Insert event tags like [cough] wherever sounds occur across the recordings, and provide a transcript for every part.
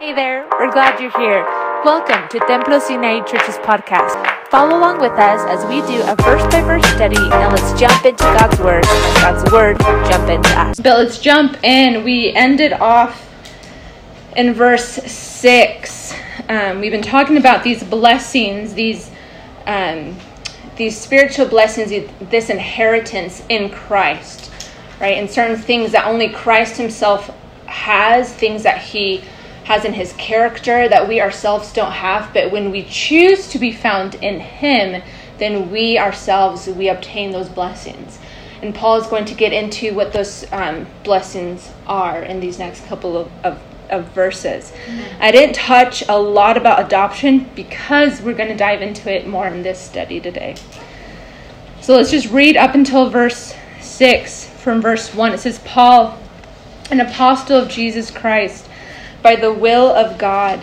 Hey there, we're glad you're here. Welcome to Templos United Church's podcast. Follow along with us as we do a verse by verse study. Now let's jump into God's Word and God's Word jump into us. But let's jump in. We ended off in verse 6. Um, we've been talking about these blessings, these. Um, these spiritual blessings, this inheritance in Christ, right? And certain things that only Christ Himself has, things that He has in his character that we ourselves don't have but when we choose to be found in him then we ourselves we obtain those blessings. And paul is going to get into what those um, blessings are in these next couple of, of, of verses. Mm-hmm. i didn't touch a lot about adoption because we're going to dive into it more in this study today. So let's just read up until verse 6 from verse 1 it says paul an apostle of jesus christ by the will of God.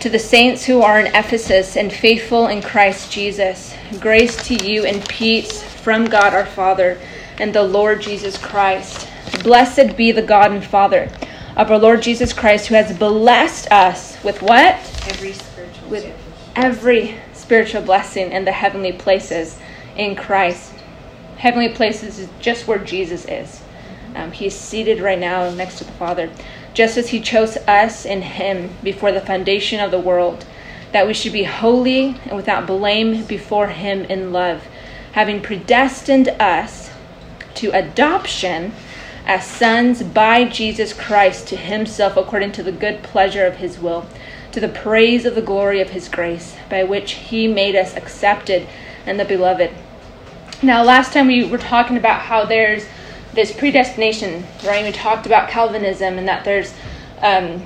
To the saints who are in Ephesus and faithful in Christ Jesus, grace to you and peace from God our Father and the Lord Jesus Christ. Blessed be the God and Father of our Lord Jesus Christ, who has blessed us with what? Every spiritual with every spiritual blessing in the heavenly places in Christ. Heavenly places is just where Jesus is. Um, he's seated right now next to the Father just as he chose us in him before the foundation of the world, that we should be holy and without blame before him in love, having predestined us to adoption as sons by Jesus Christ to himself according to the good pleasure of his will, to the praise of the glory of his grace, by which he made us accepted and the beloved. Now, last time we were talking about how there's this predestination, right? We talked about Calvinism and that there's um,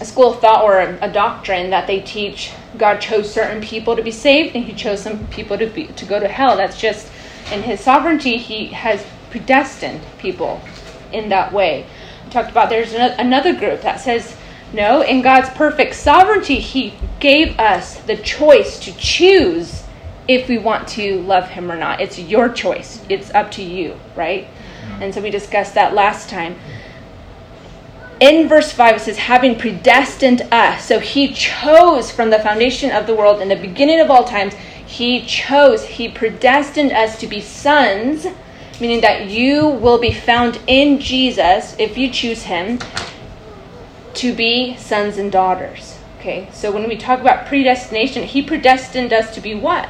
a school of thought or a, a, doctrine that they teach God chose certain people to be saved and He chose some people to be to go to hell. That's just in His sovereignty. He has predestined people in that way. We talked about there's another group that says no. In God's perfect sovereignty, He gave us the choice to choose if we want to love Him or not. It's your choice. It's up to you, right? And so we discussed that last time. In verse 5, it says, having predestined us. So he chose from the foundation of the world in the beginning of all times, he chose, he predestined us to be sons, meaning that you will be found in Jesus, if you choose him, to be sons and daughters. Okay, so when we talk about predestination, he predestined us to be what?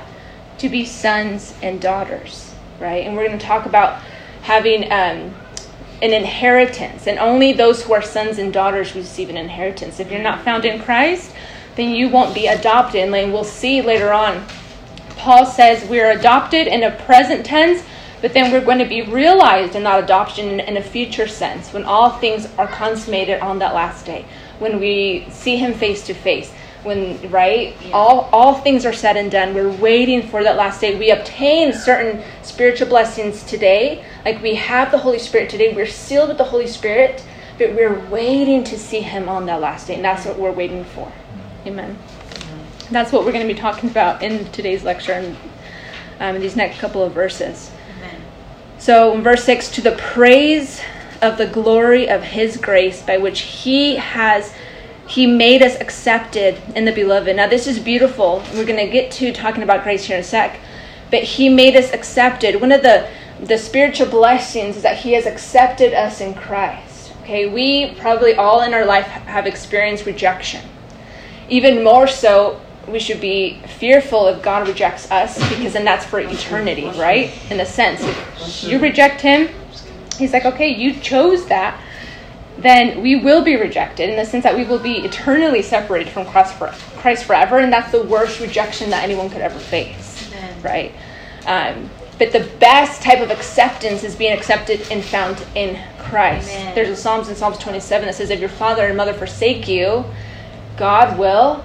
To be sons and daughters, right? And we're going to talk about having um, an inheritance, and only those who are sons and daughters receive an inheritance. If you're not found in Christ, then you won't be adopted. And we'll see later on. Paul says we're adopted in a present tense, but then we're going to be realized in that adoption in a future sense when all things are consummated on that last day, when we see him face to face when right yeah. all all things are said and done we're waiting for that last day we obtain certain spiritual blessings today like we have the holy spirit today we're sealed with the holy spirit but we're waiting to see him on that last day and that's what we're waiting for amen that's what we're going to be talking about in today's lecture and um, in these next couple of verses amen. so in verse 6 to the praise of the glory of his grace by which he has he made us accepted in the beloved. Now, this is beautiful. We're going to get to talking about grace here in a sec. But He made us accepted. One of the, the spiritual blessings is that He has accepted us in Christ. Okay, we probably all in our life have experienced rejection. Even more so, we should be fearful if God rejects us because then that's for eternity, right? In a sense, if you reject Him, He's like, okay, you chose that then we will be rejected in the sense that we will be eternally separated from Christ, for, Christ forever, and that's the worst rejection that anyone could ever face, right? Um, but the best type of acceptance is being accepted and found in Christ. Amen. There's a Psalms in Psalms 27 that says, "If your father and mother forsake you, God will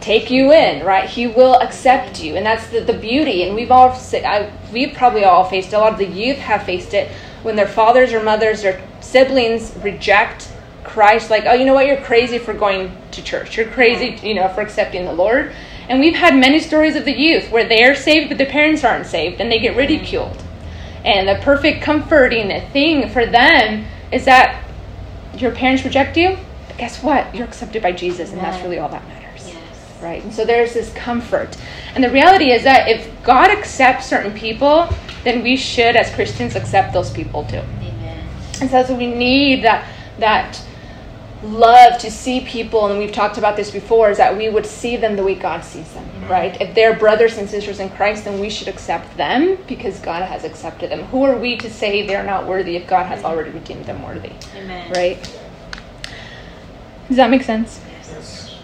take you in, right? He will accept you, and that's the, the beauty. And we've all, I, we've probably all faced it. A lot of the youth have faced it when their fathers or mothers or siblings reject Christ, like, oh, you know what, you're crazy for going to church. You're crazy, you know, for accepting the Lord. And we've had many stories of the youth where they are saved, but the parents aren't saved, and they get ridiculed. And the perfect comforting thing for them is that your parents reject you, guess what? You're accepted by Jesus, and that's really all that matters. Yes. Right? And so there's this comfort. And the reality is that if God accepts certain people, then we should, as Christians, accept those people too. Amen. And so that's what we need that that love to see people, and we've talked about this before, is that we would see them the way God sees them, right? If they're brothers and sisters in Christ, then we should accept them because God has accepted them. Who are we to say they're not worthy if God has already redeemed them worthy, Amen. right? Does that make sense? Yes.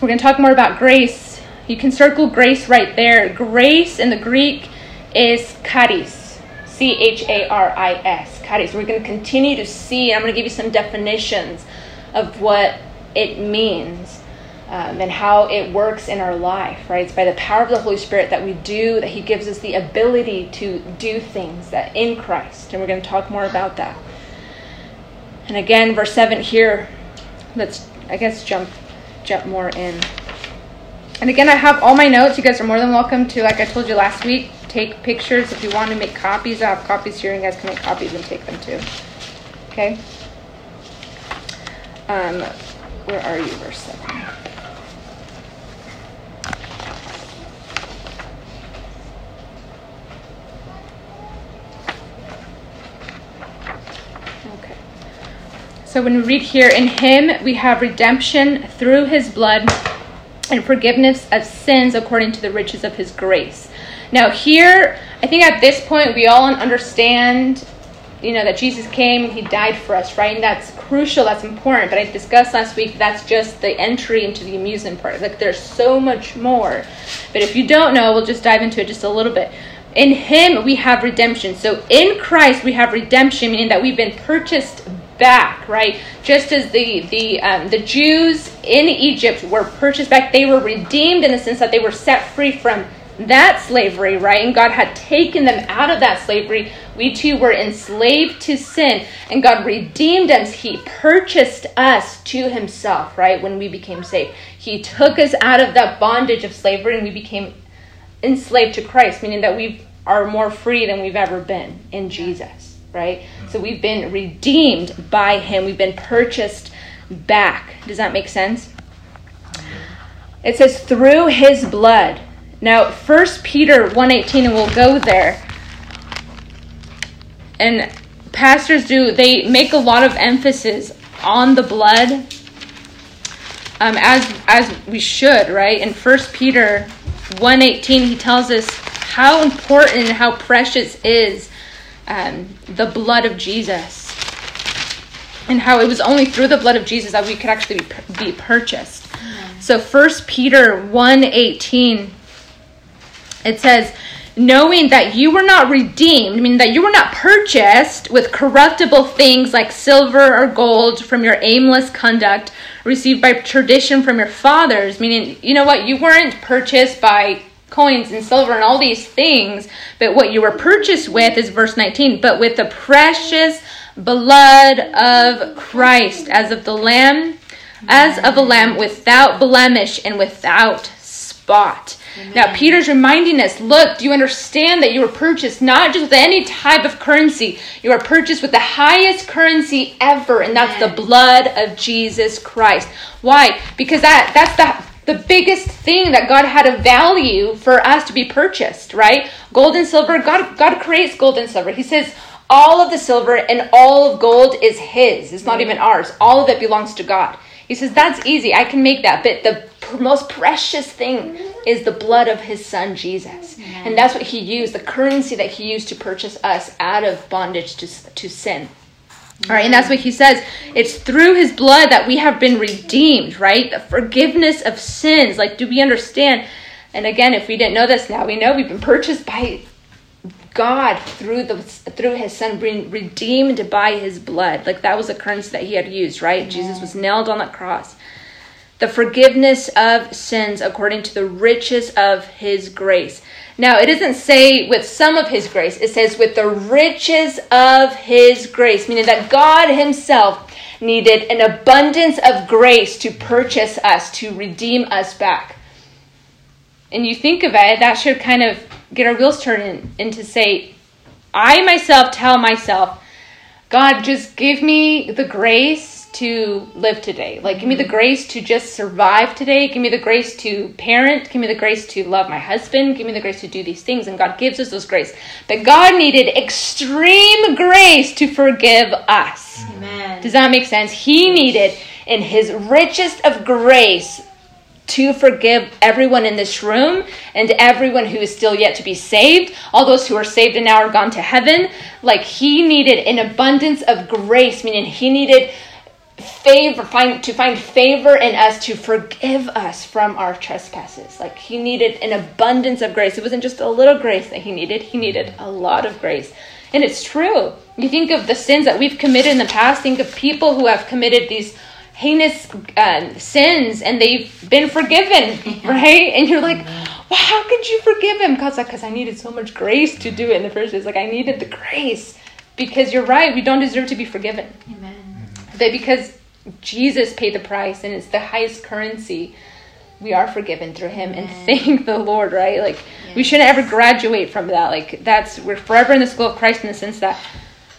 We're going to talk more about grace. You can circle grace right there. Grace in the Greek is charis. C H A R I S. Charis. We're going to continue to see, I'm going to give you some definitions of what it means um, and how it works in our life, right? It's by the power of the Holy Spirit that we do, that He gives us the ability to do things that in Christ. And we're going to talk more about that. And again, verse 7 here, let's, I guess, jump, jump more in. And again, I have all my notes. You guys are more than welcome to, like I told you last week, take pictures. If you want to make copies, I have copies here, and you guys can make copies and take them too. Okay? Um, where are you, verse 7? Okay. So when we read here, in him we have redemption through his blood and forgiveness of sins according to the riches of his grace. Now, here, I think at this point we all understand, you know, that Jesus came and he died for us, right? And that's crucial, that's important. But I discussed last week that's just the entry into the amusement part. Like, there's so much more. But if you don't know, we'll just dive into it just a little bit. In him we have redemption. So in Christ we have redemption, meaning that we've been purchased back, right? Just as the the um, the Jews in Egypt were purchased back, they were redeemed in the sense that they were set free from that slavery, right? And God had taken them out of that slavery. We too were enslaved to sin, and God redeemed us. He purchased us to Himself, right? When we became saved, He took us out of that bondage of slavery, and we became enslaved to Christ, meaning that we are more free than we've ever been in Jesus, right? So we've been redeemed by him. We've been purchased back. Does that make sense? It says through his blood. Now, 1 Peter 1:18 and we'll go there. And pastors do they make a lot of emphasis on the blood um, as as we should, right? In 1 Peter 118 he tells us how important and how precious is um, the blood of jesus and how it was only through the blood of jesus that we could actually be, be purchased so 1 peter 118 it says knowing that you were not redeemed meaning that you were not purchased with corruptible things like silver or gold from your aimless conduct received by tradition from your fathers. Meaning you know what? You weren't purchased by coins and silver and all these things but what you were purchased with is verse 19 but with the precious blood of christ as of the lamb as of a lamb without blemish and without spot now peter's reminding us look do you understand that you were purchased not just with any type of currency you are purchased with the highest currency ever and that's the blood of jesus christ why because that that's the the biggest thing that God had a value for us to be purchased, right? Gold and silver, God God creates gold and silver. He says all of the silver and all of gold is his. It's not even ours. All of it belongs to God. He says that's easy. I can make that. But the pr- most precious thing is the blood of his son Jesus. And that's what he used, the currency that he used to purchase us out of bondage to to sin. All right, and that's what he says. It's through his blood that we have been redeemed, right? The forgiveness of sins. Like, do we understand? And again, if we didn't know this, now we know we've been purchased by God through the through his son, being redeemed by his blood. Like that was a currency that he had used, right? Jesus was nailed on the cross. The forgiveness of sins according to the riches of his grace. Now, it doesn't say with some of his grace, it says with the riches of his grace, meaning that God himself needed an abundance of grace to purchase us, to redeem us back. And you think of it, that should kind of get our wheels turning and to say, I myself tell myself, God, just give me the grace to live today. Like, give me the grace to just survive today. Give me the grace to parent. Give me the grace to love my husband. Give me the grace to do these things. And God gives us those grace. But God needed extreme grace to forgive us. Amen. Does that make sense? He needed, in His richest of grace, to forgive everyone in this room and everyone who is still yet to be saved, all those who are saved and now are gone to heaven. Like he needed an abundance of grace, meaning he needed favor find to find favor in us to forgive us from our trespasses. Like he needed an abundance of grace. It wasn't just a little grace that he needed. He needed a lot of grace. And it's true. You think of the sins that we've committed in the past. Think of people who have committed these heinous uh, sins and they've been forgiven, [laughs] right? And you're like, well, how could you forgive him? God's like, because I needed so much grace to do it in the first place. Like, I needed the grace. Because you're right, we don't deserve to be forgiven. Amen. But because Jesus paid the price and it's the highest currency, we are forgiven through him and thank the Lord, right? Like, we shouldn't ever graduate from that. Like, that's, we're forever in the school of Christ in the sense that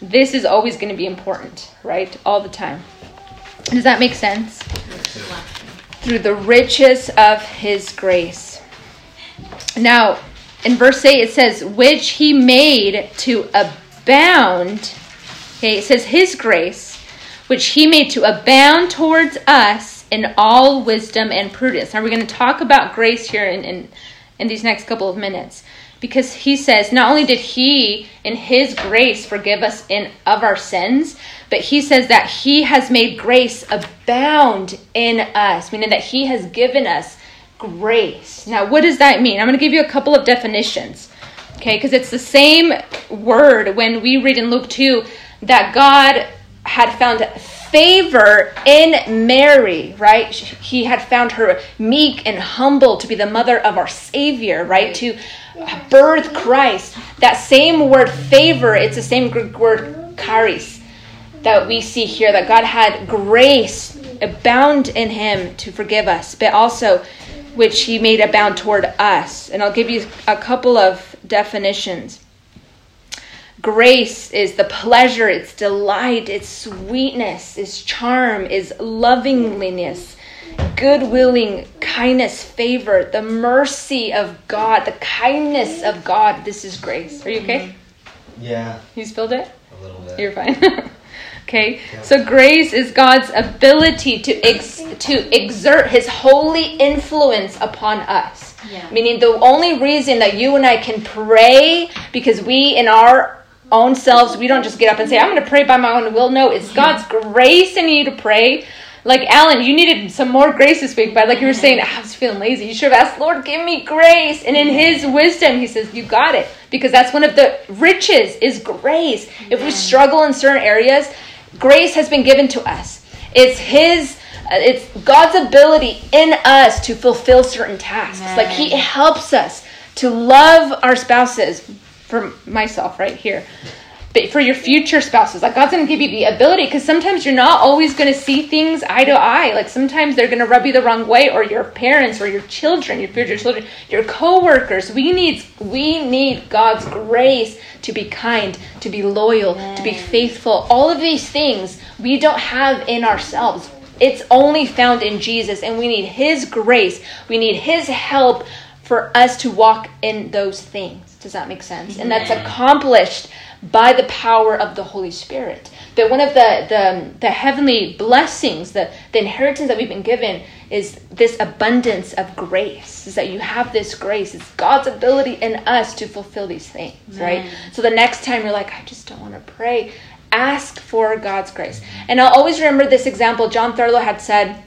this is always going to be important, right? All the time. Does that make sense? Through the riches of his grace. Now, in verse 8, it says, which he made to abound. Okay, it says his grace, which he made to abound towards us in all wisdom and prudence. Now, we're going to talk about grace here in, in, in these next couple of minutes. Because he says, not only did he, in his grace, forgive us in of our sins, but he says that he has made grace abound in us, meaning that he has given us grace. Now, what does that mean? I'm going to give you a couple of definitions. Okay, because it's the same word when we read in Luke 2 that God had found favor in Mary, right? He had found her meek and humble to be the mother of our Savior, right? To birth Christ. That same word favor, it's the same Greek word charis that we see here that God had grace abound in him to forgive us, but also which he made abound toward us. And I'll give you a couple of definitions. Grace is the pleasure, its delight, its sweetness, its charm, its lovingness, goodwilling, kindness, favor, the mercy of God, the kindness of God. This is grace. Are you okay? Yeah, You spilled it? a little bit. You're fine. [laughs] okay. So grace is God's ability to ex- to exert his holy influence upon us. Yeah. Meaning the only reason that you and I can pray because we in our own selves we don't just get up and say I'm going to pray by my own will. No, it's God's grace in you to pray. Like Alan, you needed some more grace this week, but like you were saying, I was feeling lazy. You should have asked, Lord, give me grace. And in His wisdom, He says, You got it. Because that's one of the riches is grace. If we struggle in certain areas, grace has been given to us. It's His, uh, it's God's ability in us to fulfill certain tasks. Like He helps us to love our spouses. For myself, right here but for your future spouses. Like god's going to give you the ability because sometimes you're not always going to see things eye to eye. Like sometimes they're going to rub you the wrong way or your parents or your children your future children your co-workers. We need we need god's grace to be kind to be loyal to be faithful. All of these things we don't have in ourselves. It's only found in jesus and we need his grace. We need his help for us to walk in those things. Does that make sense? And that's accomplished by the power of the Holy Spirit. But one of the, the, the heavenly blessings, the, the inheritance that we've been given, is this abundance of grace. Is that you have this grace. It's God's ability in us to fulfill these things, right? So the next time you're like, I just don't want to pray, ask for God's grace. And I'll always remember this example. Jon Thurlow had said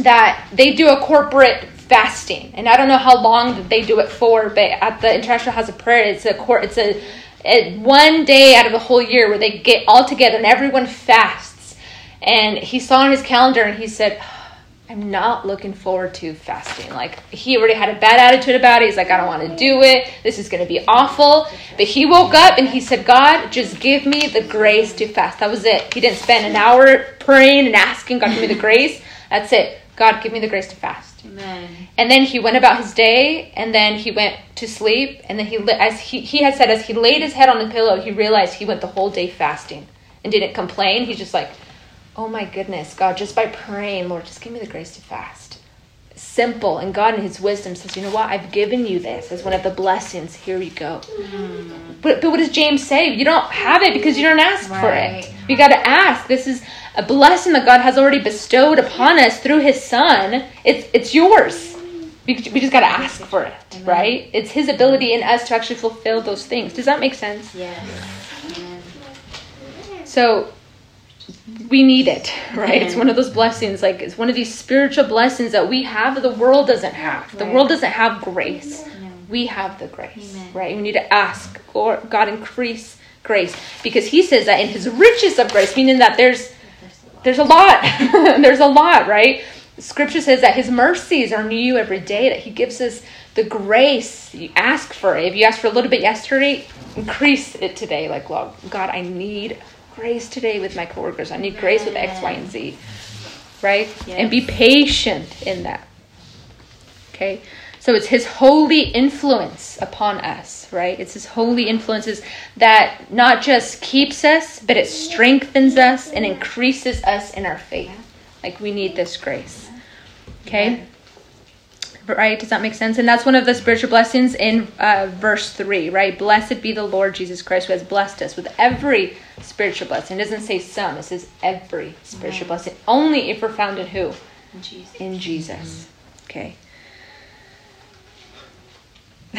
that they do a corporate fasting, and I don't know how long that they do it for, but at the International House of Prayer, it's a court, it's a one day out of the whole year where they get all together and everyone fasts. And he saw on his calendar and he said, I'm not looking forward to fasting. Like he already had a bad attitude about it. He's like, I don't want to do it. This is going to be awful. But he woke up and he said, God, just give me the grace to fast. That was it. He didn't spend an hour praying and asking God, give me the grace. That's it. God, give me the grace to fast. Amen. And then he went about his day, and then he went to sleep. And then he, as he, he had said, as he laid his head on the pillow, he realized he went the whole day fasting and didn't complain. He's just like, oh my goodness, God, just by praying, Lord, just give me the grace to fast. Simple. And God, in His wisdom, says, you know what? I've given you this as one of the blessings. Here you go. Mm. But, but what does James say? You don't have it because you don't ask right. for it. You got to ask. This is a blessing that God has already bestowed upon us through His Son. It's, it's yours. We, we just got to ask for it, Amen. right? It's His ability in us to actually fulfill those things. Does that make sense? Yes. So we need it, right? It's one of those blessings, like it's one of these spiritual blessings that we have the world doesn't have. The world doesn't have grace. We have the grace, Amen. right? We need to ask, God, increase grace. Because he says that in his riches of grace, meaning that there's there's a lot. [laughs] there's a lot, right? Scripture says that his mercies are new every day, that he gives us the grace. You ask for it. If you asked for a little bit yesterday, increase it today. Like, God, I need grace today with my coworkers. I need grace with X, Y, and Z. Right? Yes. And be patient in that. Okay? So it's his holy influence upon us, right? It's his holy influences that not just keeps us, but it strengthens us and increases us in our faith. Like we need this grace. Okay? right? Does that make sense? And that's one of the spiritual blessings in uh, verse 3, right? Blessed be the Lord Jesus Christ who has blessed us with every spiritual blessing. It doesn't say some, it says every spiritual blessing. Only if we're found in who? In Jesus. In Jesus. Okay. [laughs]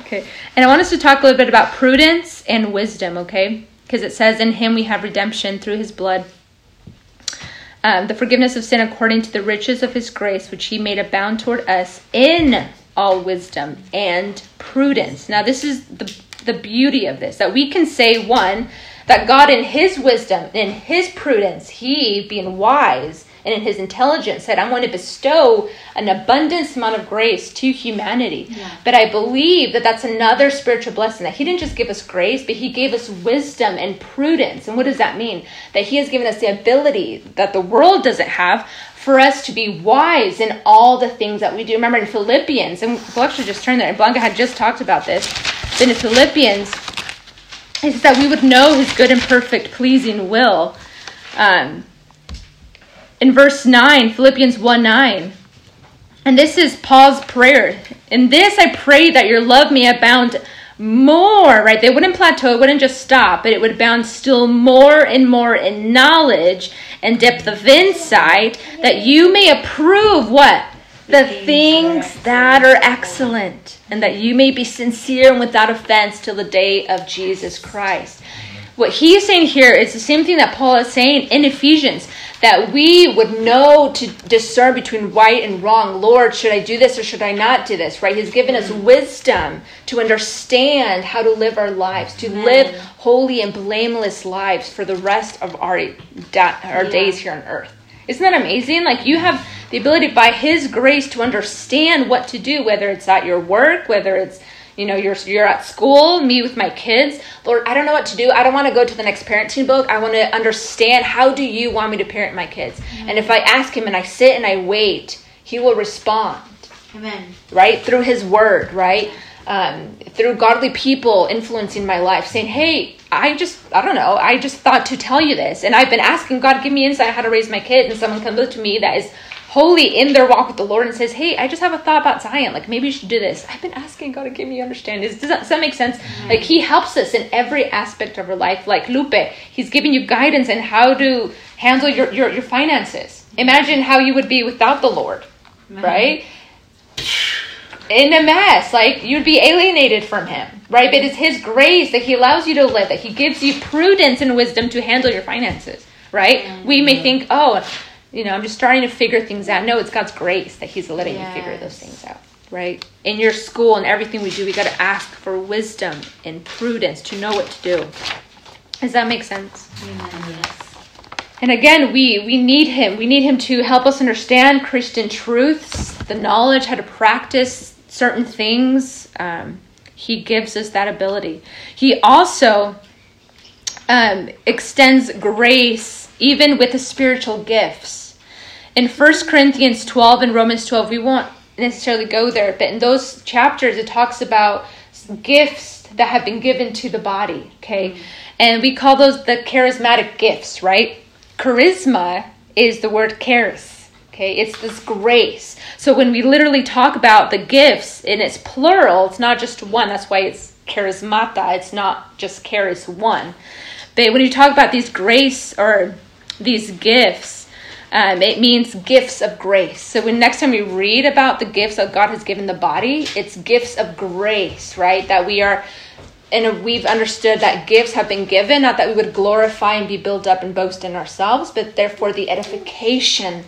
okay. And I want us to talk a little bit about prudence and wisdom, okay? Because it says, In him we have redemption through his blood um, the forgiveness of sin according to the riches of his grace, which he made abound toward us in all wisdom and prudence. Now, this is the, the beauty of this that we can say, one, that God, in his wisdom, in his prudence, he being wise, and in his intelligence said, I'm going to bestow an abundance amount of grace to humanity. Yeah. But I believe that that's another spiritual blessing that he didn't just give us grace, but he gave us wisdom and prudence. And what does that mean? That he has given us the ability that the world doesn't have for us to be wise in all the things that we do. Remember in Philippians, and we'll actually just turn there, and Blanca had just talked about this, but in Philippians, it says that we would know his good and perfect, pleasing will. Um, in verse 9, Philippians 1 9. And this is Paul's prayer. In this I pray that your love may abound more, right? They wouldn't plateau, it wouldn't just stop, but it would abound still more and more in knowledge and depth of insight, that you may approve what? The things that are excellent, and that you may be sincere and without offense till the day of Jesus Christ. What he's saying here is the same thing that Paul is saying in Ephesians that we would know to discern between right and wrong. Lord, should I do this or should I not do this? Right? He's given us mm-hmm. wisdom to understand how to live our lives, to Amen. live holy and blameless lives for the rest of our, our days here on earth. Isn't that amazing? Like you have the ability by His grace to understand what to do, whether it's at your work, whether it's you know you're you're at school me with my kids. Lord i don't know what to do. I don't want to go to the next parenting book. I want to understand how do you want me to parent my kids? Mm-hmm. and if i ask him and i sit and i wait he will respond. Amen. Right? Through his word right? Um, through godly people influencing my life saying hey i just i don't know i just thought to tell you this and i've been asking god give me insight how to raise my kids and someone comes up to me that is holy in their walk with the Lord and says, Hey, I just have a thought about Zion. Like, maybe you should do this. I've been asking God to give me understanding. Does that, does that make sense? Mm-hmm. Like, He helps us in every aspect of our life. Like Lupe, He's giving you guidance in how to handle your, your, your finances. Imagine how you would be without the Lord, mm-hmm. right? In a mess. Like, you'd be alienated from Him, right? But it's His grace that He allows you to live, that He gives you prudence and wisdom to handle your finances, right? Mm-hmm. We may think, oh, you know, I'm just starting to figure things out. No, it's God's grace that He's letting yes. you figure those things out, right? In your school and everything we do, we got to ask for wisdom and prudence to know what to do. Does that make sense? Yes. And again, we we need Him. We need Him to help us understand Christian truths, the knowledge how to practice certain things. Um, he gives us that ability. He also um, extends grace even with the spiritual gifts in 1 Corinthians 12 and Romans 12, we won't necessarily go there, but in those chapters, it talks about gifts that have been given to the body, okay? And we call those the charismatic gifts, right? Charisma is the word charis, okay? It's this grace. So when we literally talk about the gifts in its plural, it's not just one. That's why it's charismata. It's not just charis one. But when you talk about these grace or these gifts, um, it means gifts of grace. So when next time we read about the gifts that God has given the body, it's gifts of grace, right? That we are, and we've understood that gifts have been given, not that we would glorify and be built up and boast in ourselves, but therefore the edification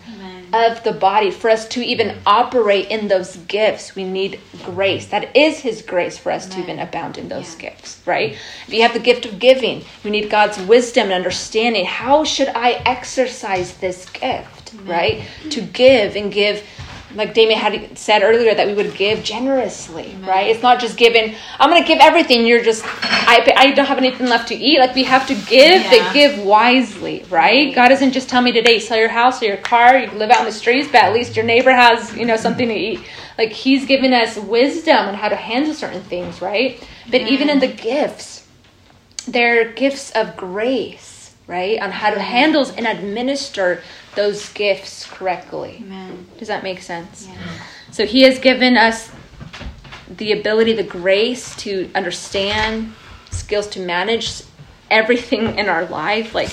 of the body. For us to even operate in those gifts, we need grace. That is His grace for us to even abound in those yeah. gifts, right? If you have the gift of giving, we need God's wisdom and understanding. How should I exercise this gift, Amen. right? To give and give like Damien had said earlier, that we would give generously, right? It's not just giving. I'm going to give everything. You're just, I, I don't have anything left to eat. Like we have to give, yeah. but give wisely, right? God doesn't just tell me today, sell your house or your car, you live out in the streets, but at least your neighbor has, you know, something to eat. Like He's given us wisdom on how to handle certain things, right? But even in the gifts, they're gifts of grace, right? On how to handle and administer those gifts correctly. Amen. Does that make sense? Yeah. So he has given us the ability, the grace to understand, skills to manage everything in our life. Like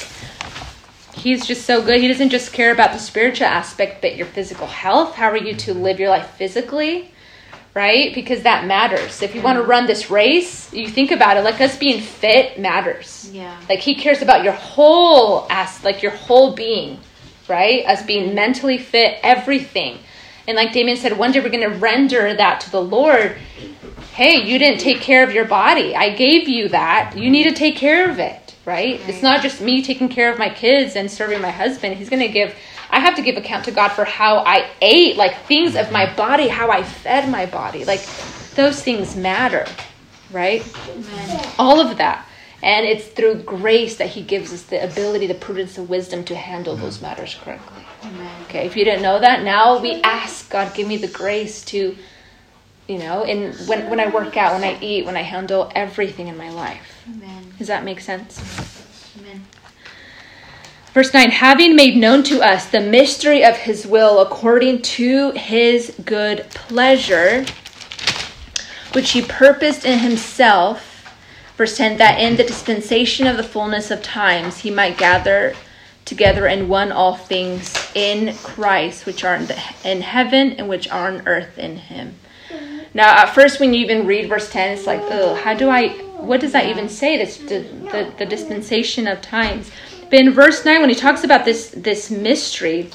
he's just so good. He doesn't just care about the spiritual aspect, but your physical health. How are you to live your life physically? Right? Because that matters. If you want to run this race, you think about it, like us being fit matters. Yeah. Like he cares about your whole ass like your whole being right? Us being mentally fit, everything. And like Damien said, one day we're going to render that to the Lord. Hey, you didn't take care of your body. I gave you that. You need to take care of it, right? right. It's not just me taking care of my kids and serving my husband. He's going to give, I have to give account to God for how I ate, like things of my body, how I fed my body. Like those things matter, right? Amen. All of that. And it's through grace that He gives us the ability, the prudence, the wisdom to handle those matters correctly. Amen. Okay, if you didn't know that, now we ask God, give me the grace to, you know, and when, when I work out, when I eat, when I handle everything in my life. Amen. Does that make sense? Verse 9, having made known to us the mystery of his will according to his good pleasure, which he purposed in himself Verse 10 that in the dispensation of the fullness of times he might gather together in one all things in Christ, which are in, the, in heaven and which are on earth in him. Now, at first, when you even read verse 10, it's like, oh, how do I, what does that even say? This, the, the, the dispensation of times. But in verse 9, when he talks about this, this mystery,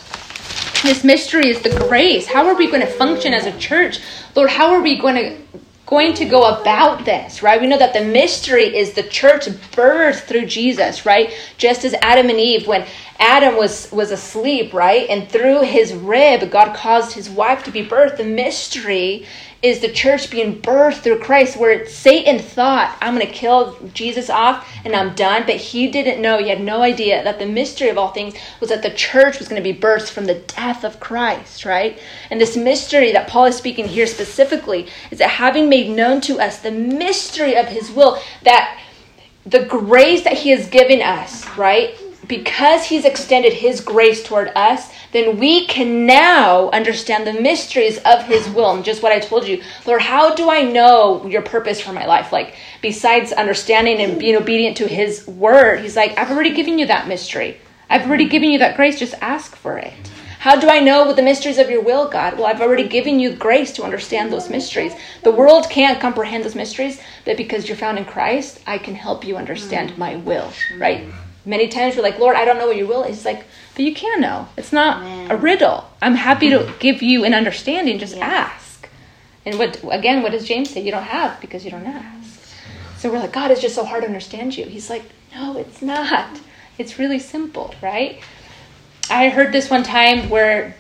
this mystery is the grace. How are we going to function as a church? Lord, how are we going to going to go about this, right? We know that the mystery is the church birth through Jesus, right? Just as Adam and Eve, when Adam was, was asleep, right? And through his rib, God caused his wife to be birthed. The mystery is the church being birthed through Christ, where Satan thought, I'm going to kill Jesus off and I'm done. But he didn't know, he had no idea that the mystery of all things was that the church was going to be birthed from the death of Christ, right? And this mystery that Paul is speaking here specifically is that having made known to us the mystery of his will, that the grace that he has given us, right? Because he's extended his grace toward us, then we can now understand the mysteries of his will. And just what I told you, Lord, how do I know your purpose for my life? Like, besides understanding and being obedient to his word, he's like, I've already given you that mystery. I've already given you that grace. Just ask for it. How do I know what the mysteries of your will, God? Well, I've already given you grace to understand those mysteries. The world can't comprehend those mysteries, but because you're found in Christ, I can help you understand my will, right? Many times we're like, Lord, I don't know what your will is. He's like, but you can know. It's not Amen. a riddle. I'm happy to mm-hmm. give you an understanding. Just yeah. ask. And what again? What does James say? You don't have because you don't ask. So we're like, God, it's just so hard to understand you. He's like, No, it's not. It's really simple, right? I heard this one time where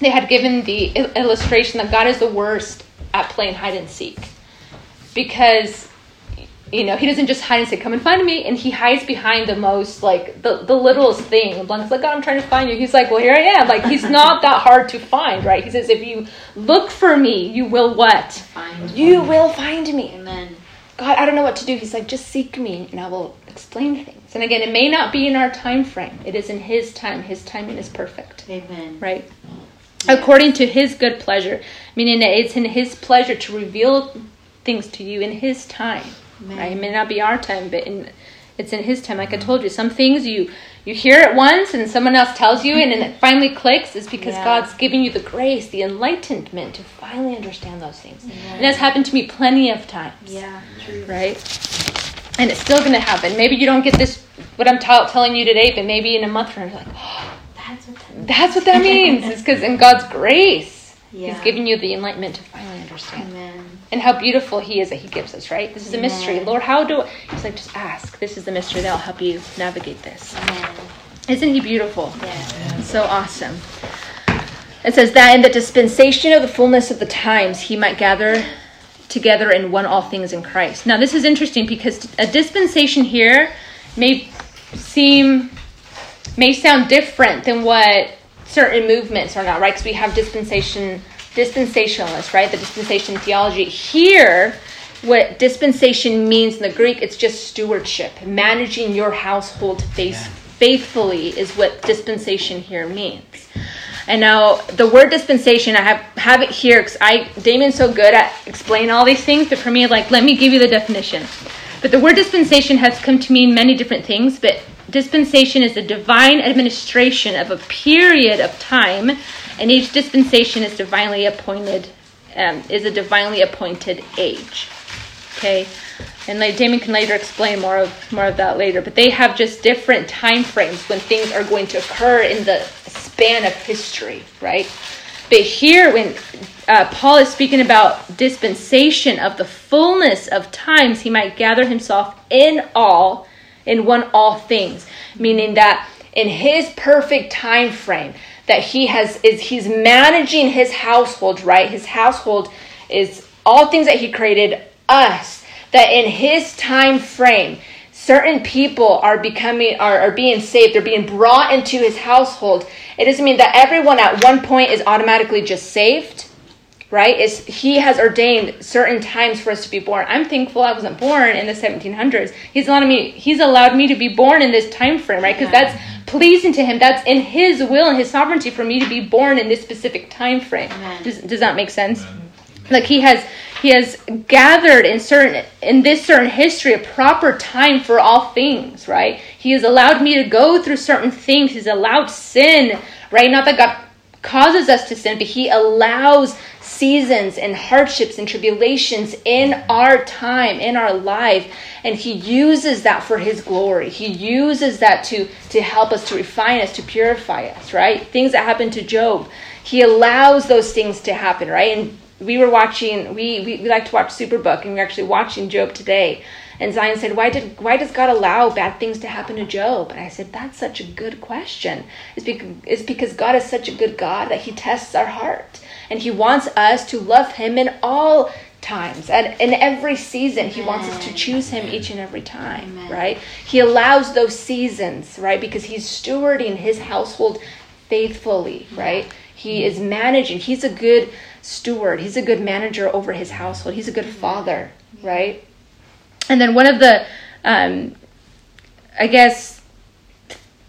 they had given the illustration that God is the worst at playing hide and seek because you know, he doesn't just hide and say, "Come and find me," and he hides behind the most like the the littlest thing. And Blanca's like, "God, I'm trying to find you." He's like, "Well, here I am." Like he's not that hard to find, right? He says, "If you look for me, you will what? Find you me. will find me." Amen. God, I don't know what to do. He's like, just seek me and I will explain things. And again, it may not be in our time frame. It is in his time. His timing is perfect. Amen. Right? According to his good pleasure, meaning that it's in his pleasure to reveal things to you in his time. Amen. Right? It may not be our time, but in it's in his time. Like I mm-hmm. told you, some things you you hear it once and someone else tells you and then it finally clicks is because Yeah. God's giving you the grace, the enlightenment to finally understand those things. And that's happened to me plenty of times. Yeah, true. Right? And it's still going to happen. Maybe you don't get this, what I'm ta- telling you today, but maybe in a month from now, you're like, oh, [gasps] That's what that that's what that means. It's because in God's grace, Yeah. He's giving you the enlightenment to finally understand. Amen. And how beautiful He is that He gives us, right? This is a mystery. Lord, how do I? He's like, just ask. This is the mystery that will help you navigate this. Amen. Isn't He beautiful? Yeah. So awesome. It says that in the dispensation of the fullness of the times, he might gather together in one all things in Christ. Now, this is interesting because a dispensation here may seem, may sound different than what certain movements are not, right? Because we have dispensation, dispensationalists, right? The dispensation theology. Here, what dispensation means in the Greek, it's just stewardship, managing your household faith, faithfully is what dispensation here means. And now the word dispensation, I have have it here because I Damien's so good at explaining all these things, but for me, like let me give you the definition. But the word dispensation has come to mean many different things, but dispensation is the divine administration of a period of time, and each dispensation is divinely appointed, um, is a divinely appointed age. Okay, and like Damien can later explain more of more of that later. But they have just different time frames when things are going to occur in the span of history, right? But here, when uh, Paul is speaking about dispensation of the fullness of times, he might gather himself in all, in one all things, meaning that in his perfect time frame, that he has is he's managing his household, right? His household is all things that he created, us, that in his time frame, certain people are becoming are, are being saved they're being brought into his household it doesn't mean that everyone at one point is automatically just saved right? It's he has ordained certain times for us to be born. I'm thankful i wasn't born in the 1700s he's allowed me he's allowed me to be born in this time frame right because that's pleasing to him. That's in his will and his sovereignty for me to be born in this specific time frame Amen. does, does that make sense? Like he has he has gathered in certain in this certain history a proper time for all things right? He has allowed me to go through certain things. He's allowed sin right? Not that god causes us to sin but he allows seasons and hardships and tribulations in our time in our life. And he uses that for his glory. He uses that to to help us to refine us to purify us right? Things that happened to job. He allows those things to happen right? And we were watching we, we, we like to watch superbook and we are actually watching job today. And zion said why did why does god allow bad things to happen to job? And i said that's such a good question. It's because, it's because god is such a good god that he tests our heart and he wants us to love him in all times. And in every season he wants us to choose him each and every time Amen. right? He allows those seasons right? Because he's stewarding his household faithfully right? He is managing. He's a good steward. He's a good manager over his household. He's a good father right? And then one of the um, i guess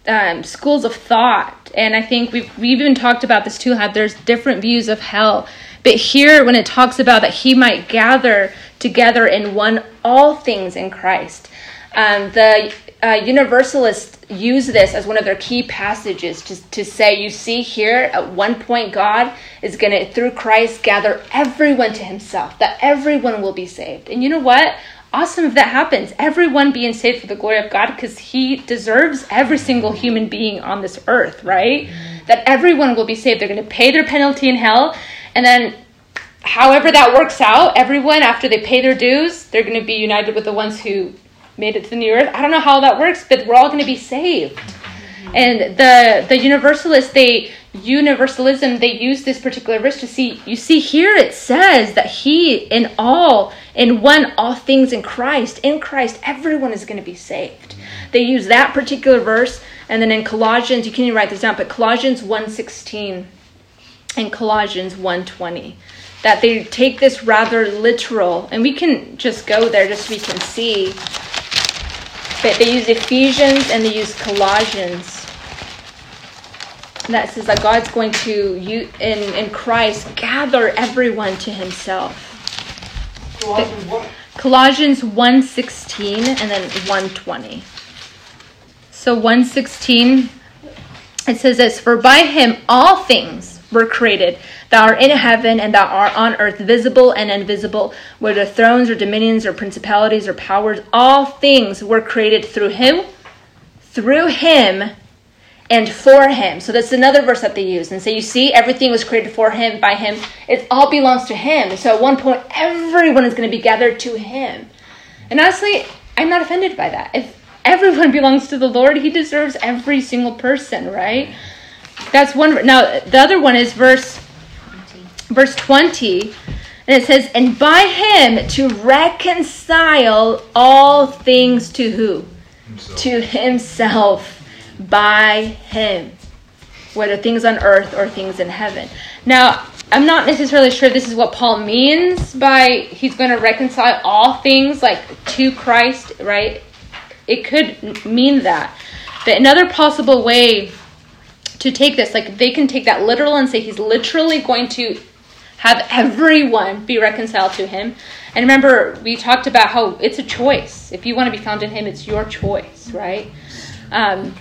um, schools of thought. And i think we've, we've even talked about this too how there's different views of hell. But here when it talks about that he might gather together in one all things in christ um, the uh, universalists use this as one of their key passages to, to say you see here at one point god is going to through christ gather everyone to himself that everyone will be saved. And you know what awesome if that happens. Everyone being saved for the glory of god because he deserves every single human being on this earth right? That everyone will be saved. They're going to pay their penalty in hell and then however that works out everyone after they pay their dues they're going to be united with the ones who made it to the new earth. I don't know how that works but we're all going to be saved. And the the universalists they universalism they use this particular verse to see you see here it says that he in all in one all things in christ in christ everyone is going to be saved they use that particular verse and then in colossians you can even write this down but colossians 1.16 and colossians 1.20 that they take this rather literal, and we can just go there just so we can see. But they use Ephesians and they use Colossians. That says that God's going to, you in, in Christ, gather everyone to himself. Colossians what? Colossians 1:16 and then 1:20. So 116 it says this for by him all things were created that are in heaven and that are on earth visible and invisible whether thrones or dominions or principalities or powers all things were created through him through him and for him. So that's another verse that they use. And so you see, everything was created for him, by him. It all belongs to him. So at one point, everyone is going to be gathered to him. And honestly, I'm not offended by that. If everyone [laughs] belongs to the Lord, he deserves every single person, right? That's one. Now, the other one is verse, verse 20. And it says, And by him to reconcile all things to who? Himself. to himself by him, whether things on earth or things in heaven. Now, I'm not necessarily sure this is what Paul means by he's going to reconcile all things like to Christ, right? It could mean that. But another possible way to take this, like they can take that literal and say he's literally going to have everyone be reconciled to him. And remember, we talked about how it's a choice. If you want to be found in him, it's your choice, right? Um,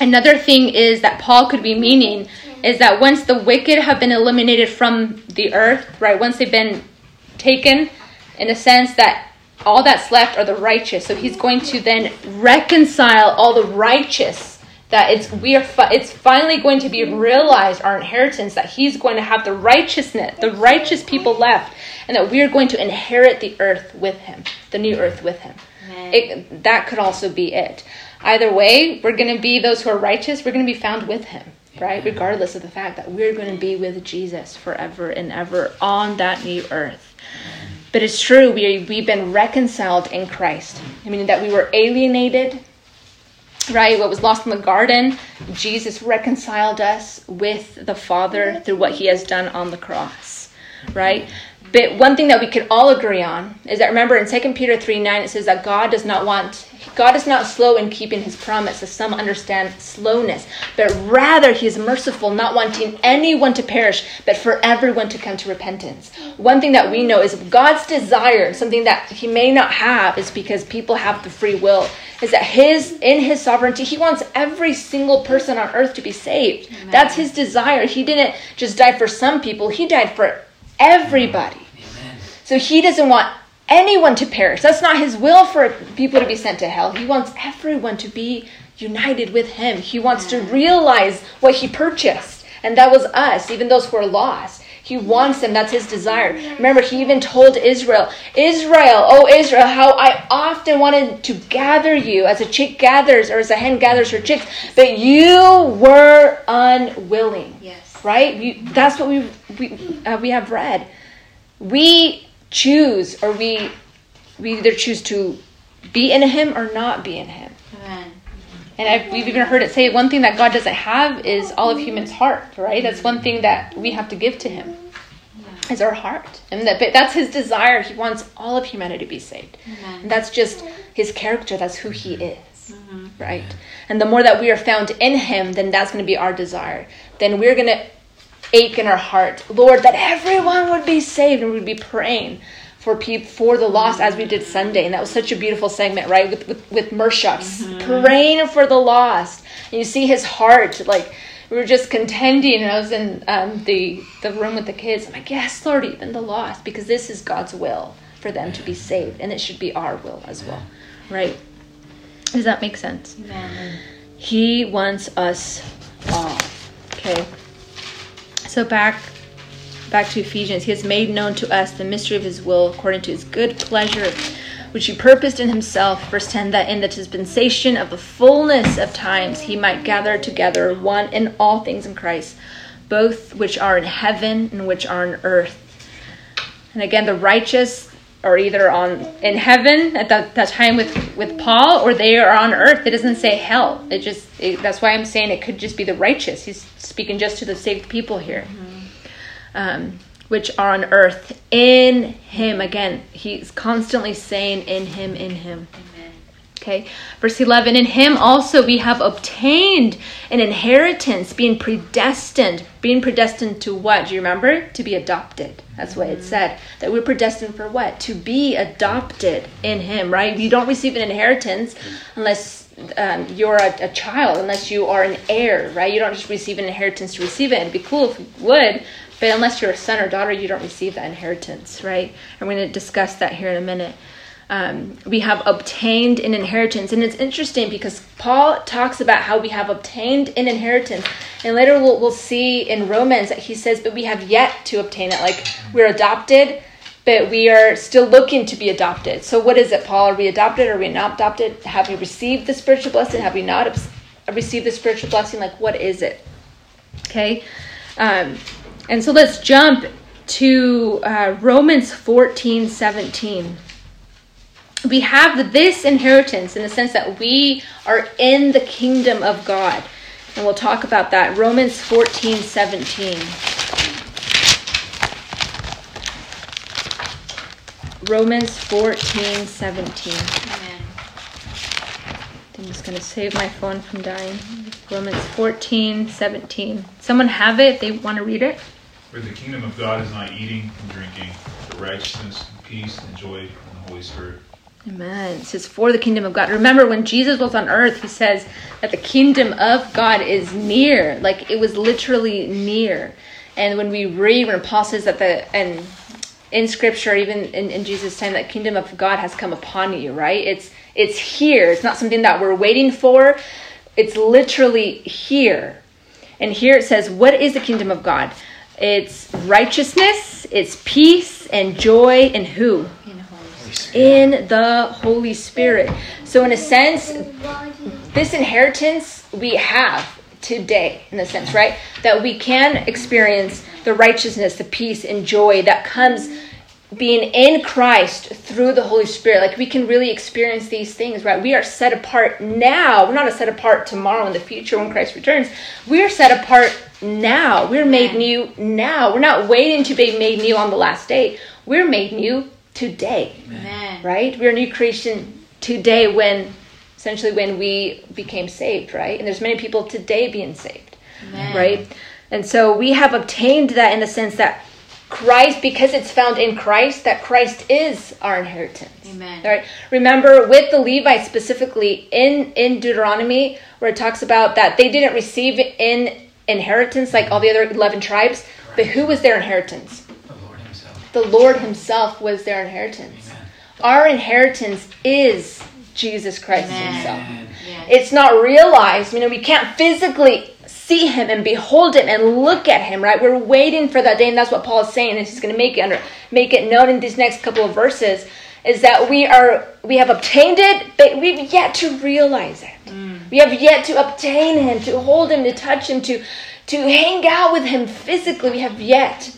another thing is that Paul could be meaning is that once the wicked have been eliminated from the earth, right? Once they've been taken, in a sense that all that's left are the righteous. So he's going to then reconcile all the righteous. That it's we are fi- it's finally going to be realized our inheritance that he's going to have the righteousness, the righteous people left, and that we are going to inherit the earth with him, the new earth with him. It, that could also be it. Either way, we're going to be those who are righteous. We're going to be found with him, right? Regardless of the fact that we're going to be with Jesus forever and ever on that new earth. But it's true, we, we've been reconciled in Christ. I mean, that we were alienated, right? What was lost in the garden, Jesus reconciled us with the Father through what he has done on the cross, right? But one thing that we can all agree on is that remember in 2 Peter 3 9, it says that God does not want, God is not slow in keeping his promise, as some understand slowness, but rather he is merciful, not wanting anyone to perish, but for everyone to come to repentance. One thing that we know is God's desire, something that he may not have, is because people have the free will, is that his, in his sovereignty, he wants every single person on earth to be saved. That's his desire. He didn't just die for some people, he died for everybody. So he doesn't want anyone to perish. That's not his will for people to be sent to hell. He wants everyone to be united with him. He wants to realize what he purchased, and that was us, even those who are lost. He wants them. That's his desire. Remember, he even told Israel, Israel, oh Israel, how I often wanted to gather you as a chick gathers or as a hen gathers her chicks, but you were unwilling. Yes. Right? You, that's what we we, uh, we have read. We choose, or we we either choose to be in him or not be in him. Amen. And I've, we've even heard it say one thing that God doesn't have is all of human's heart, right? That's one thing that we have to give to Him, is our heart, and that but that's His desire. He wants all of humanity to be saved, Amen. and that's just His character. That's who He mm-hmm. is, mm-hmm. right? And the more that we are found in Him, then that's going to be our desire. Then we're going to ache in our heart, Lord, that everyone would be saved, and we'd be praying for people for the lost as we did Sunday, and that was such a beautiful segment, right? With with, with Mershops praying for the lost, and you see his heart, like we were just contending, and I was in um, the the room with the kids. I'm like, yes, Lord, even the lost, because this is God's will for them to be saved, and it should be our will as well, right? Does that make sense? He wants us all. Okay. So back back to Ephesians. He has made known to us the mystery of his will according to his good pleasure, which he purposed in himself, verse 10, that in the dispensation of the fullness of times he might gather together one in all things in Christ, both which are in heaven and which are on earth. And again, the righteous are either on in heaven at that, that time with, with Paul, or they are on earth. It doesn't say hell. It just it, that's why I'm saying it could just be the righteous. He's speaking just to the saved people here. Um, which are on earth in him. Again, he's constantly saying in him, in him. Okay, verse 11, in him also we have obtained an inheritance, being predestined. Being predestined to what? Do you remember? To be adopted. That's what it said. That we're predestined for what? To be adopted in him, right? You don't receive an inheritance unless um, you're a, a, child, unless you are an heir, right? You don't just receive an inheritance to receive it. It'd be cool if you would, but unless you're a son or daughter, you don't receive that inheritance, right? And we're going to discuss that here in a minute um, we have obtained an inheritance. And it's interesting because Paul talks about how we have obtained an inheritance. And later we'll, we'll see in Romans that he says, but we have yet to obtain it. Like we're adopted, but we are still looking to be adopted. So what is it, Paul? Are we adopted? Are we not adopted? Have we received the spiritual blessing? Have we not received the spiritual blessing? Like what is it? Okay. Um, and so let's jump to uh, Romans 14, 17 we have this inheritance in the sense that we are in the kingdom of God. And we'll talk about that. Romans 14 17. Romans 14 17. Amen. I'm just going to save my phone from dying. Romans 14 17. Someone have it they want to read it? For the kingdom of God is not eating and drinking, but righteousness, peace, and joy in the Holy Spirit Amen. It says, for the kingdom of God. Remember, when Jesus was on earth, he says that the kingdom of God is near. Like, it was literally near. And when we read, when Paul says that the, and in scripture, even in, in Jesus' time, that kingdom of God has come upon you, right? It's, it's here. It's not something that we're waiting for. It's literally here. And here it says, what is the kingdom of God? It's righteousness, it's peace and joy in who? In the Holy Spirit. So, in a sense, this inheritance we have today, in a sense, right? That we can experience the righteousness, the peace, and joy that comes being in Christ through the Holy Spirit. Like we can really experience these things, right? We are set apart now. We're not set apart tomorrow in the future when Christ returns. We are set apart now. We're made new now. We're not waiting to be made new on the last day. We're made new today. Amen. Right? We're a new creation today when essentially when we became saved, right? And there's many people today being saved. Amen. Right? And so we have obtained that in the sense that Christ, because it's found in Christ, that Christ is our inheritance. Amen. Right? Remember with the Levites specifically in, in Deuteronomy, where it talks about that they didn't receive in inheritance like all the other 11 tribes, but who was their inheritance? The Lord Himself was their inheritance. Amen. Our inheritance is Jesus Christ Amen. Himself. Yes. It's not realized. You know, we can't physically see Him and behold Him and look at Him. Right? We're waiting for that day, and that's what Paul is saying. And he's going to make it under, make it known in these next couple of verses. Is that we are we have obtained it, but we've yet to realize it. Mm. We have yet to obtain Him, to hold Him, to touch Him, to to hang out with Him physically. We have yet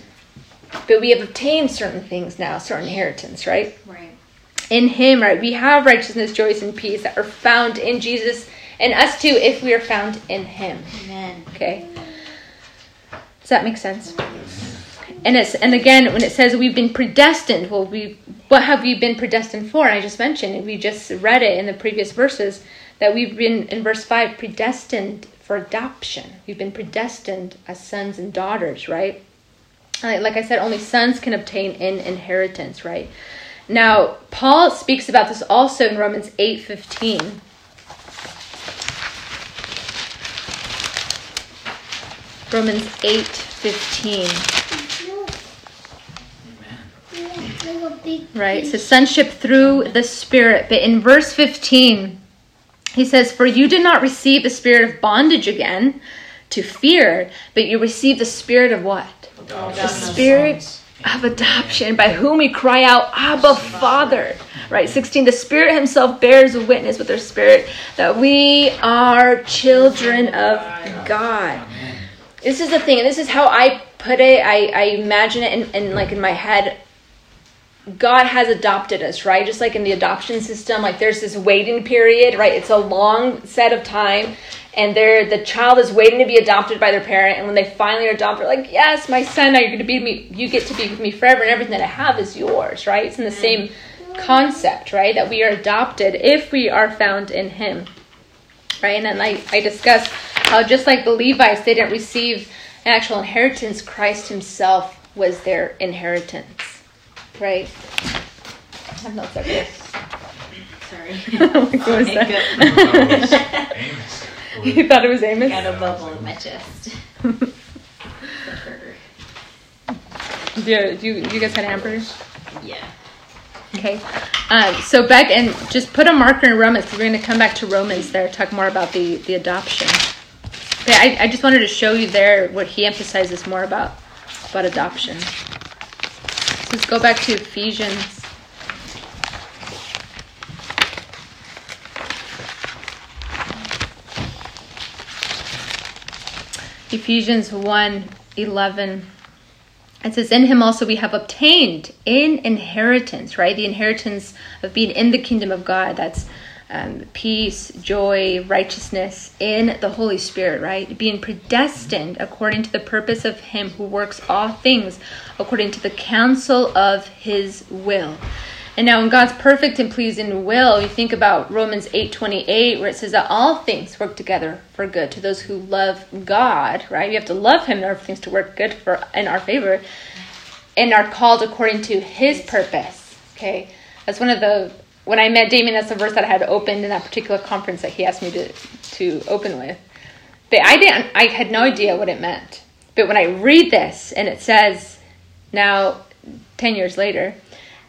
but we have obtained certain things now, certain inheritance, right? Right. In Him, right, we have righteousness, joy, and peace that are found in Jesus and us too if we are found in Him. Amen. Okay. Does that make sense? And it's and again when it says we've been predestined, well we what have we been predestined for? I just mentioned we just read it in the previous verses that we've been in verse five predestined for adoption. We've been predestined as sons and daughters, right? Like I said, only sons can obtain an inheritance, right? Now, Paul speaks about this also in Romans 8:15. Romans 8:15. Right? So sonship through the spirit. But in verse 15, he says, "For you did not receive the spirit of bondage again to fear, but you receive the spirit of what? the spirit of adoption by whom we cry out abba father. Right 16 the spirit himself bears witness with our spirit that we are children of god. This is the thing and this is how i put it i, I imagine it in, in like in my head. God has adopted us right? Just like in the adoption system like there's this waiting period right? It's a long set of time and they're the child is waiting to be adopted by their parent. And when they finally are adopted like yes my son now you're going to be me you get to be with me forever. And everything that i have is yours right? It's in the same concept right? That we are adopted if we are found in him right? And then i, I discussed how just like the levites they didn't receive an actual inheritance christ himself was their inheritance right? I have notes everywhere Sorry. like, what was Make that? You thought it was amos I Got a bubble in my chest. [laughs] do you, do you, you guys had hamburgers yeah. Okay. Um, so back and just put a marker in Romans we're going to come back to Romans there, talk more about the, the adoption. But I, I just wanted to show you there what he emphasizes more about about adoption. So let's go back to Ephesians. Ephesians 1 11. It says, In him also we have obtained in inheritance, right? The inheritance of being in the kingdom of God. That's um, peace, joy, righteousness in the Holy Spirit, right? Being predestined according to the purpose of him who works all things according to the counsel of his will. And now in God's perfect and pleasing will, you think about Romans 8:28 where it says that all things work together for good to those who love God, right? We have to love him in order for things to work good for in our favor and are called according to his purpose. Okay? That's one of the when I met Damien, that's the verse that I had opened in that particular conference that he asked me to to open with. But I didn't I had no idea what it meant. But when I read this and it says now 10 years later,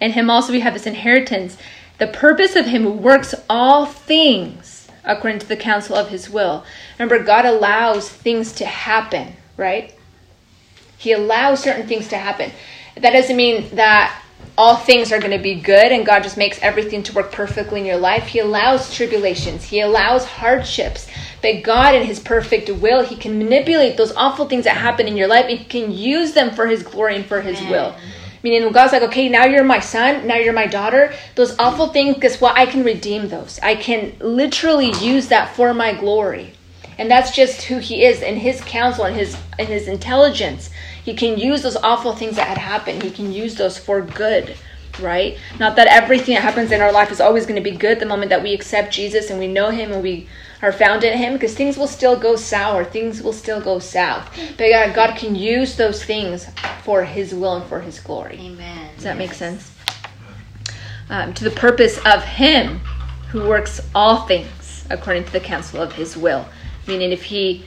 in him also we have this inheritance, the purpose of him who works all things according to the counsel of his will. Remember, God allows things to happen, right? He allows certain things to happen. That doesn't mean that all things are going to be good and God just makes everything to work perfectly in your life. He allows tribulations, He allows hardships. But God, in His perfect will, He can manipulate those awful things that happen in your life and He can use them for His glory and for His will. Meaning, God's like, okay, now you're my son, now you're my daughter. Those awful things, guess what? I can redeem those. I can literally use that for my glory. And that's just who He is in His counsel and His and His intelligence. He can use those awful things that had happened. He can use those for good, right? Not that everything that happens in our life is always going to be good the moment that we accept Jesus and we know Him and we are found in Him, because things will still go sour. Things will still go south. But God, God can use those things for His will and for His glory. Amen. Does that make sense? Um, to the purpose of Him who works all things according to the counsel of His will. Meaning, if He,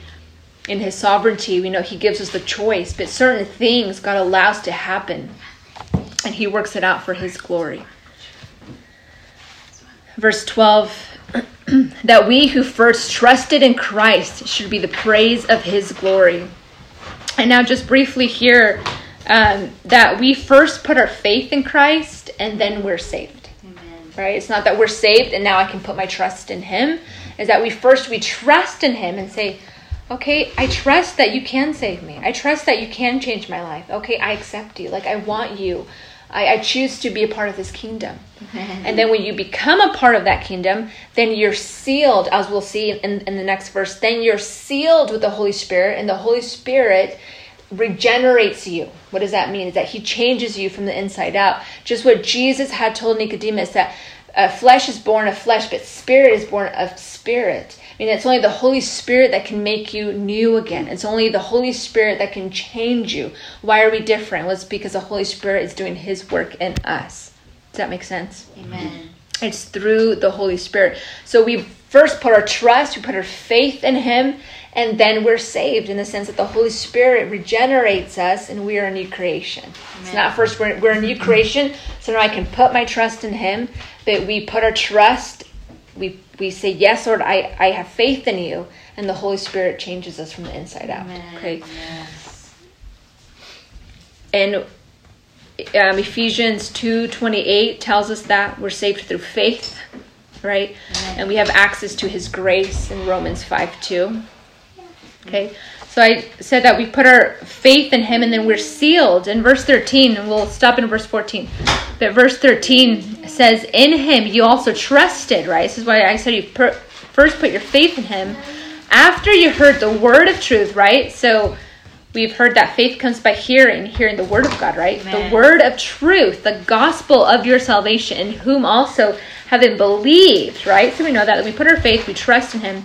in His sovereignty, we know He gives us the choice, but certain things God allows to happen, and He works it out for His glory. Verse 12 [clears throat] that we who first trusted in Christ should be the praise of His glory. And now, just briefly here, um, that we first put our faith in Christ and then we're saved. Amen. Right? It's not that we're saved and now I can put my trust in Him. Is that we first we trust in Him and say, "Okay, I trust that you can save me. I trust that you can change my life. Okay, I accept you. Like I want you. I, I choose to be a part of this kingdom." [laughs] And then when you become a part of that kingdom, then you're sealed, as we'll see in, in the next verse, then you're sealed with the Holy Spirit, and the Holy Spirit regenerates you. What does that mean? Is that He changes you from the inside out. Just what Jesus had told Nicodemus that uh, flesh is born of flesh, but spirit is born of spirit. I mean, it's only the Holy Spirit that can make you new again. It's only the Holy Spirit that can change you. Why are we different? Well, it's because the Holy Spirit is doing His work in us. Does that make sense? Amen. It's through the Holy Spirit. So we first put our trust, we put our faith in Him, and then we're saved in the sense that the Holy Spirit regenerates us and we are a new creation. It's not first we're, we're a new creation, so now I can put my trust in Him, but we put our trust, we, we say, Yes, Lord, I, I have faith in you, and the Holy Spirit changes us from the inside out. Amen. Okay. Yes. And um, Ephesians 2:28 tells us that we're saved through faith, right? Amen. And we have access to his grace in Romans 5 2. Okay? So I said that we put our faith in him and then we're sealed in verse 13 and we'll stop in verse 14. But verse 13 says in him you also trusted, right? This is why I said you per- first put your faith in him, after you heard the word of truth, right? So we've heard that faith comes by hearing, hearing the word of God, right? Amen. The word of truth, the gospel of your salvation, in whom also having believed, right? So we know that we put our faith, we trust in him.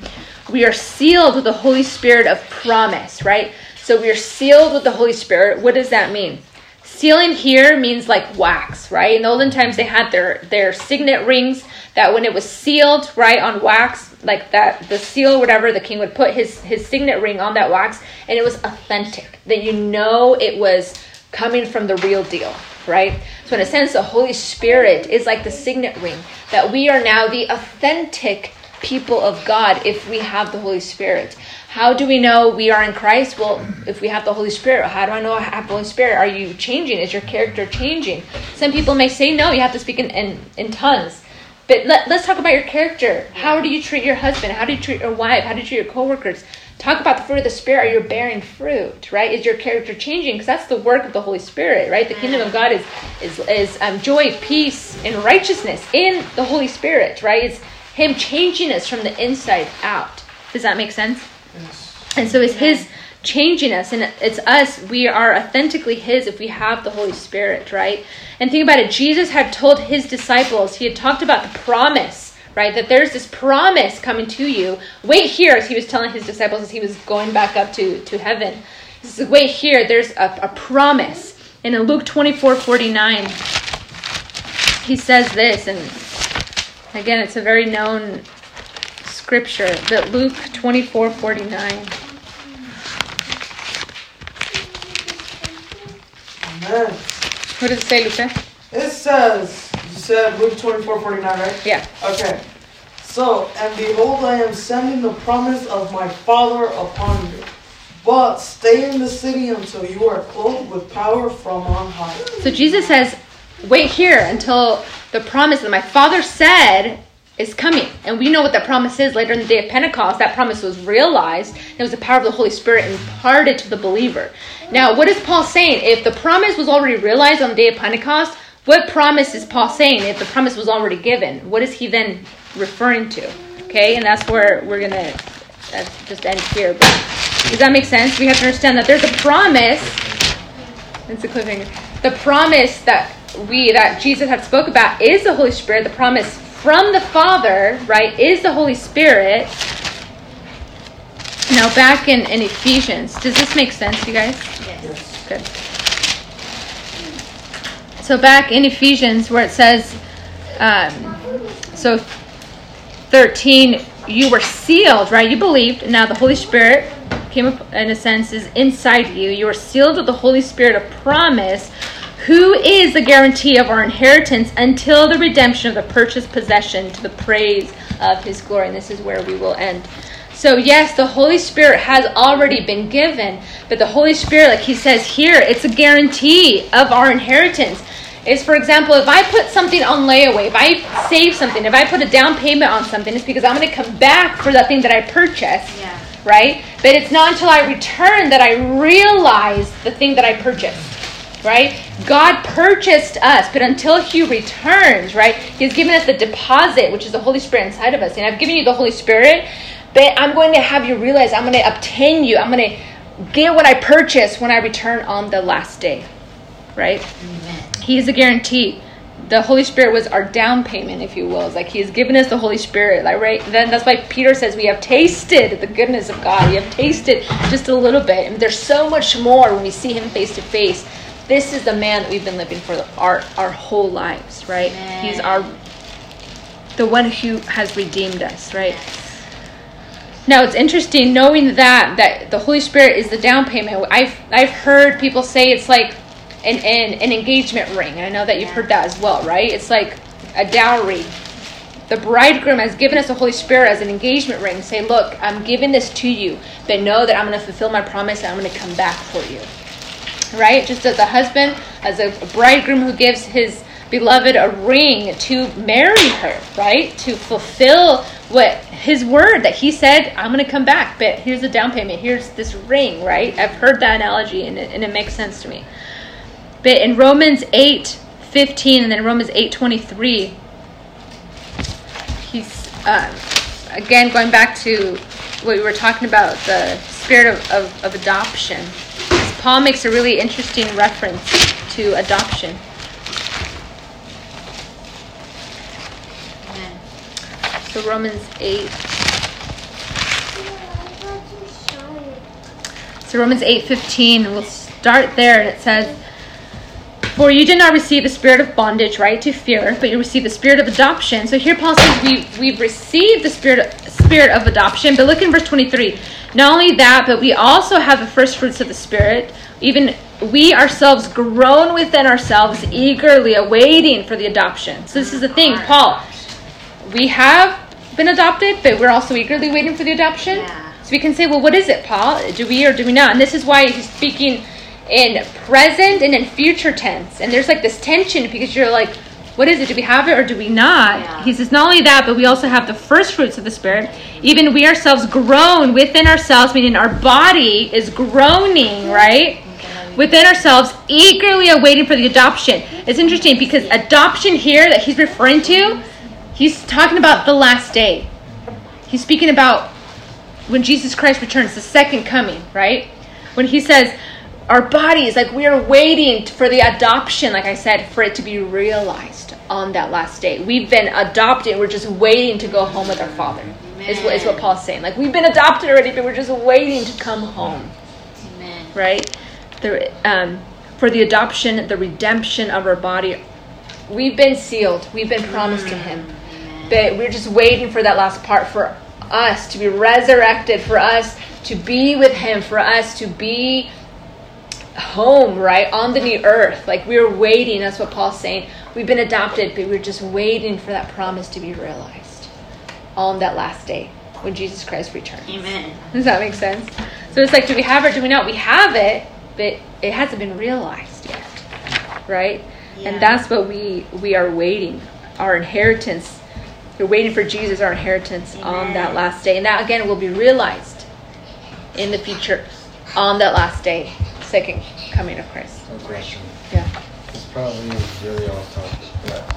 We are sealed with the Holy Spirit of promise, right? So we are sealed with the Holy Spirit. What does that mean? Sealing here means like wax, right? In the olden times, they had their their signet rings that when it was sealed, right, on wax, like that, the seal, whatever, the king would put his his signet ring on that wax, and it was authentic. That you know it was coming from the real deal, right? So in a sense, the Holy Spirit is like the signet ring that we are now the authentic people of God if we have the Holy Spirit. How do we know we are in Christ? Well, if we have the Holy Spirit, how do I know I have the Holy Spirit? Are you changing? Is your character changing? Some people may say no, you have to speak in, in, in tongues. But let, let's talk about your character. How do you treat your husband? How do you treat your wife? How do you treat your coworkers? Talk about the fruit of the Spirit. Are you bearing fruit? Right? Is your character changing? Because that's the work of the Holy Spirit. Right? The kingdom of God is is is um, joy, peace, and righteousness in the Holy Spirit. Right? It's Him changing us from the inside out. Does that make sense? Yes. And so it's His changing us, and it's us. We are authentically His if we have the Holy Spirit, right? And think about it. Jesus had told His disciples, He had talked about the promise, right? That there's this promise coming to you. Wait here, as He was telling His disciples as He was going back up to, to heaven. He says, Wait here, there's a, a promise. And in Luke 24 49, He says this, and again, it's a very known scripture, but Luke 24 49. Amen. What does it say, Lupe? It says, you said Luke 24 49, right? Yeah. Okay. So, and behold, I am sending the promise of my Father upon you. But stay in the city until you are clothed with power from on high. So Jesus says, wait here until the promise that my Father said is coming. And we know what that promise is later in the day of Pentecost. That promise was realized. It was the power of the Holy Spirit imparted to the believer. Now, what is Paul saying? If the promise was already realized on the day of Pentecost, what promise is Paul saying if the promise was already given? What is he then referring to? Okay, and that's where we're going to just end here. But does that make sense? We have to understand that there's a promise it's a cliffhanger. The promise that we that Jesus had spoke about is the Holy Spirit. The promise from the Father, right, is the Holy Spirit. Now back in, in Ephesians, does this make sense, you guys? Yes. Good. So back in Ephesians, where it says, um, so 13, you were sealed, right? You believed, now the Holy Spirit came up, in a sense, is inside you. You were sealed with the Holy Spirit of promise, who is the guarantee of our inheritance until the redemption of the purchased possession to the praise of his glory. And this is where we will end. So, yes, the Holy Spirit has already been given, but the Holy Spirit, like he says here, it's a guarantee of our inheritance. Is, for example, if I put something on layaway, if I save something, if I put a down payment on something, it's because I'm going to come back for that thing that I purchased, Yeah. right? But it's not until I return that I realize the thing that I purchased, right? God purchased us, but until He returns, right? He's given us the deposit, which is the Holy Spirit inside of us. And I've given you the Holy Spirit, but I'm going to have you realize I'm going to obtain you. I'm going to get what I purchased when I return on the last day, right? Amen. He is a guarantee. The Holy Spirit was our down payment, if you will. It's like He has given us the Holy Spirit. Like right then, that's why Peter says we have tasted the goodness of God. We have tasted just a little bit, and there's so much more when we see Him face to face. This is the man that we've been living for our our whole lives, right? Amen. He's our the one who has redeemed us, right? Now it's interesting knowing that that the Holy Spirit is the down payment. I've I've heard people say it's like an an, an engagement ring. I know that you've heard that as well, right? It's like a dowry. The bridegroom has given us the Holy Spirit as an engagement ring. Say, look, I'm giving this to you, but know that I'm going to fulfill my promise and I'm going to come back for you. Right? Just as a husband, as a bridegroom who gives his beloved a ring to marry her, right? To fulfill what his word that he said, I'm going to come back, but here's the down payment. Here's this ring, right? I've heard that analogy and it, and it makes sense to me. But in Romans 8 15 and then Romans 8 23, he's, um, again, going back to what we were talking about, the spirit of, of, of adoption. Paul makes a really interesting reference to adoption. So Romans 8. So Romans 8:15, we'll start there and it says, "For you did not receive the spirit of bondage, right, to fear, but you received the spirit of adoption." So here Paul says we we've received the spirit spirit of adoption, but look in verse 23. Not only that, but we also have the first fruits of the spirit, even we ourselves groan within ourselves eagerly awaiting for the adoption. So this is the thing, Paul we have been adopted, but we're also eagerly waiting for the adoption. Yeah. So we can say, well, what is it, Paul? Do we or do we not? And this is why he's speaking in present and in future tense. And there's like this tension because you're like, what is it? Do we have it or do we not? Yeah. He says, not only that, but we also have the first fruits of the Spirit. Even we ourselves groan within ourselves, meaning our body is groaning, right? within ourselves, eagerly awaiting for the adoption. It's interesting because adoption here that he's referring to, he's talking about the last day. He's speaking about when Jesus Christ returns, the second coming, right? When he says, our bodies, like we are waiting for the adoption, like I said, for it to be realized on that last day. We've been adopted, we're just waiting to go home with our Father, is what, is what Paul's saying. Like we've been adopted already, but we're just waiting to come home Amen. right? The, um, for the adoption, the redemption of our body. We've been sealed. We've been promised to Him. Amen. But we're just waiting for that last part for us to be resurrected, for us to be with Him, for us to be home, right? On the new earth. Like we're waiting. That's what Paul's saying. We've been adopted, but we're just waiting for that promise to be realized on that last day when Jesus Christ returns. Amen. Does that make sense? So it's like, do we have it? Do we not? We have it, but it hasn't been realized yet, right? Yeah. And that's what we we are waiting. Our inheritance. We're waiting for Jesus, our inheritance, on that last day, and that again will be realized in the future on that last day, second coming of Christ. No question. Yeah. It's probably really off topic, but